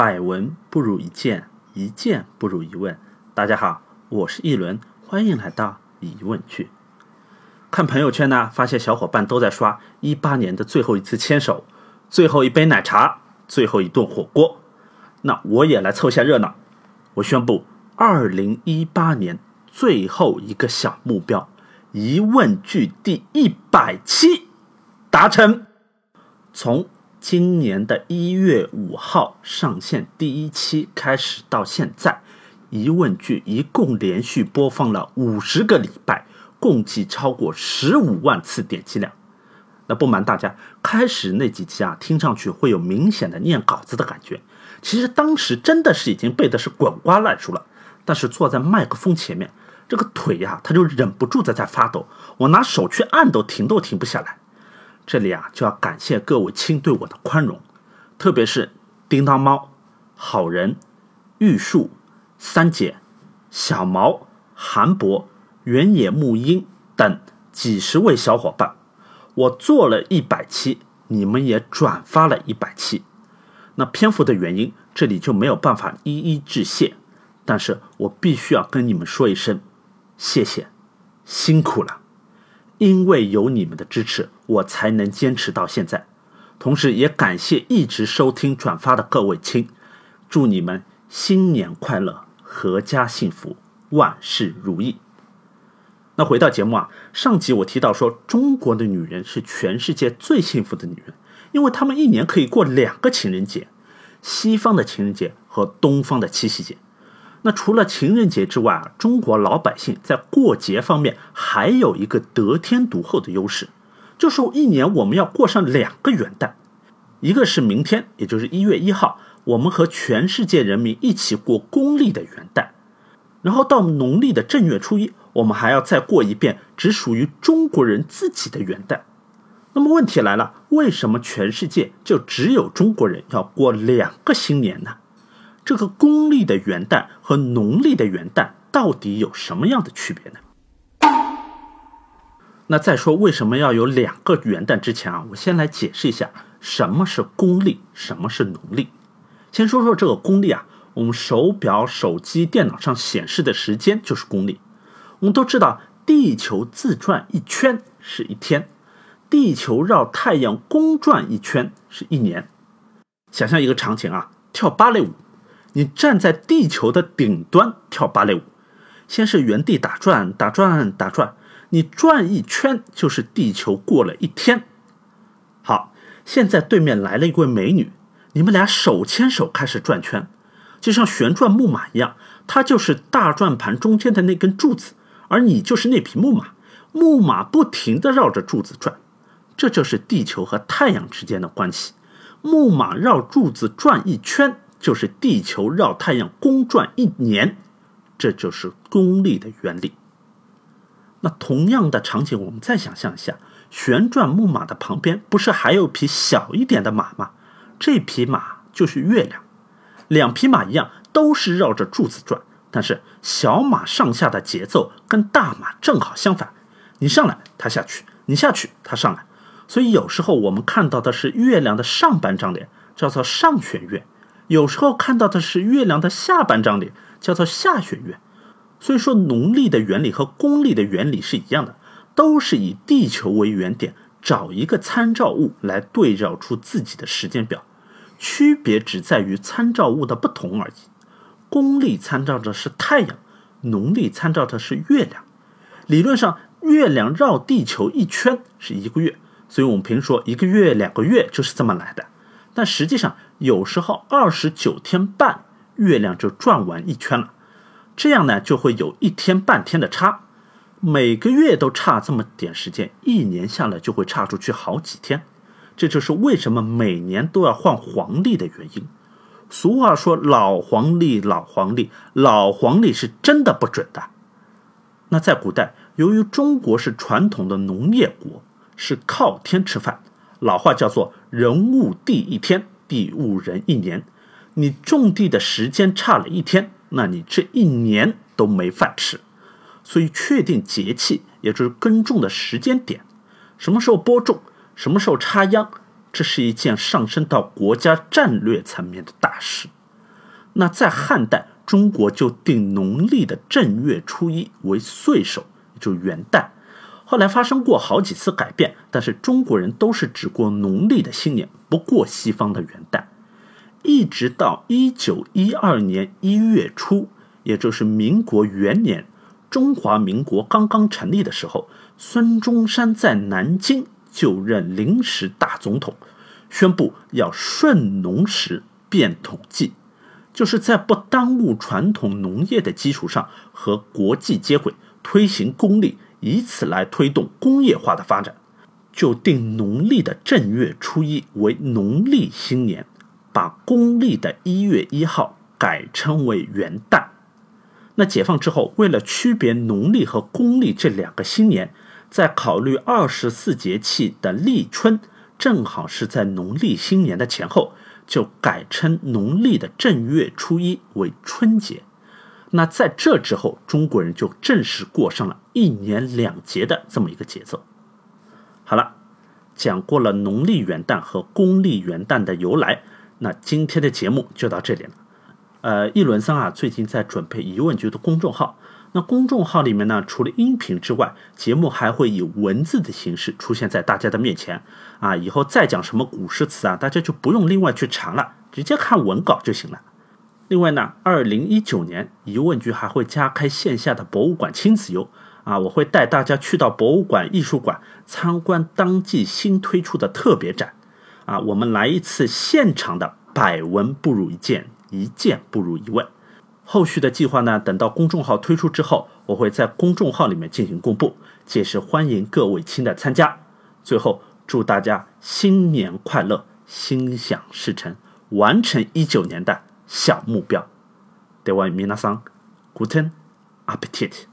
百闻不如一见，一见不如一问。大家好，我是一轮，欢迎来到疑问句。看朋友圈呢，发现小伙伴都在刷一八年的最后一次牵手、最后一杯奶茶、最后一顿火锅。那我也来凑下热闹。我宣布，二零一八年最后一个小目标——疑问句第一百期达成。从今年的一月五号上线第一期开始到现在，疑问句一共连续播放了五十个礼拜，共计超过十五万次点击量。那不瞒大家，开始那几期啊，听上去会有明显的念稿子的感觉。其实当时真的是已经背的是滚瓜烂熟了，但是坐在麦克风前面，这个腿呀，他就忍不住的在发抖，我拿手去按都停都停不下来。这里啊，就要感谢各位亲对我的宽容，特别是叮当猫、好人、玉树、三姐、小毛、韩博、原野木鹰等几十位小伙伴。我做了一百期，你们也转发了一百期。那篇幅的原因，这里就没有办法一一致谢，但是我必须要跟你们说一声谢谢，辛苦了。因为有你们的支持，我才能坚持到现在。同时，也感谢一直收听、转发的各位亲，祝你们新年快乐，阖家幸福，万事如意。那回到节目啊，上集我提到说，中国的女人是全世界最幸福的女人，因为她们一年可以过两个情人节，西方的情人节和东方的七夕节。那除了情人节之外啊，中国老百姓在过节方面还有一个得天独厚的优势，就是一年我们要过上两个元旦，一个是明天，也就是一月一号，我们和全世界人民一起过公历的元旦，然后到农历的正月初一，我们还要再过一遍只属于中国人自己的元旦。那么问题来了，为什么全世界就只有中国人要过两个新年呢？这个公历的元旦和农历的元旦到底有什么样的区别呢？那再说为什么要有两个元旦之前啊，我先来解释一下什么是公历，什么是农历。先说说这个公历啊，我们手表、手机、电脑上显示的时间就是公历。我们都知道，地球自转一圈是一天，地球绕太阳公转一圈是一年。想象一个场景啊，跳芭蕾舞。你站在地球的顶端跳芭蕾舞，先是原地打转，打转，打转，你转一圈就是地球过了一天。好，现在对面来了一位美女，你们俩手牵手开始转圈，就像旋转木马一样，她就是大转盘中间的那根柱子，而你就是那匹木马，木马不停地绕着柱子转，这就是地球和太阳之间的关系。木马绕柱子转一圈。就是地球绕太阳公转一年，这就是公历的原理。那同样的场景，我们再想象一下，旋转木马的旁边不是还有匹小一点的马吗？这匹马就是月亮。两匹马一样，都是绕着柱子转，但是小马上下的节奏跟大马正好相反。你上来，它下去；你下去，它上来。所以有时候我们看到的是月亮的上半张脸，叫做上弦月。有时候看到的是月亮的下半张脸，叫做下弦月。所以说，农历的原理和公历的原理是一样的，都是以地球为原点，找一个参照物来对照出自己的时间表。区别只在于参照物的不同而已。公历参照的是太阳，农历参照的是月亮。理论上，月亮绕地球一圈是一个月，所以我们平时说一个月、两个月就是这么来的。但实际上，有时候二十九天半，月亮就转完一圈了，这样呢就会有一天半天的差，每个月都差这么点时间，一年下来就会差出去好几天，这就是为什么每年都要换黄历的原因。俗话说“老黄历，老黄历，老黄历是真的不准的。”那在古代，由于中国是传统的农业国，是靠天吃饭。老话叫做“人误地一天，地误人一年”。你种地的时间差了一天，那你这一年都没饭吃。所以，确定节气，也就是耕种的时间点，什么时候播种，什么时候插秧，这是一件上升到国家战略层面的大事。那在汉代，中国就定农历的正月初一为岁首，就元旦。后来发生过好几次改变，但是中国人都是只过农历的新年，不过西方的元旦。一直到一九一二年一月初，也就是民国元年，中华民国刚刚成立的时候，孙中山在南京就任临时大总统，宣布要顺农时变统计，就是在不耽误传统农业的基础上和国际接轨，推行公历，以此来推动工业化的发展，就定农历的正月初一为农历新年。把公历的一月一号改称为元旦。那解放之后，为了区别农历和公历这两个新年，在考虑二十四节气的立春正好是在农历新年的前后，就改称农历的正月初一为春节。那在这之后，中国人就正式过上了一年两节的这么一个节奏。好了，讲过了农历元旦和公历元旦的由来。那今天的节目就到这里了。呃，易轮桑啊，最近在准备疑问句的公众号。那公众号里面呢，除了音频之外，节目还会以文字的形式出现在大家的面前。啊，以后再讲什么古诗词啊，大家就不用另外去查了，直接看文稿就行了。另外呢，二零一九年疑问句还会加开线下的博物馆亲子游。啊，我会带大家去到博物馆、艺术馆参观当季新推出的特别展。啊，我们来一次现场的百闻不如一见，一见不如一问。后续的计划呢，等到公众号推出之后，我会在公众号里面进行公布，届时欢迎各位亲的参加。最后，祝大家新年快乐，心想事成，完成一九年的小目标。では皆さん、guten Appetit。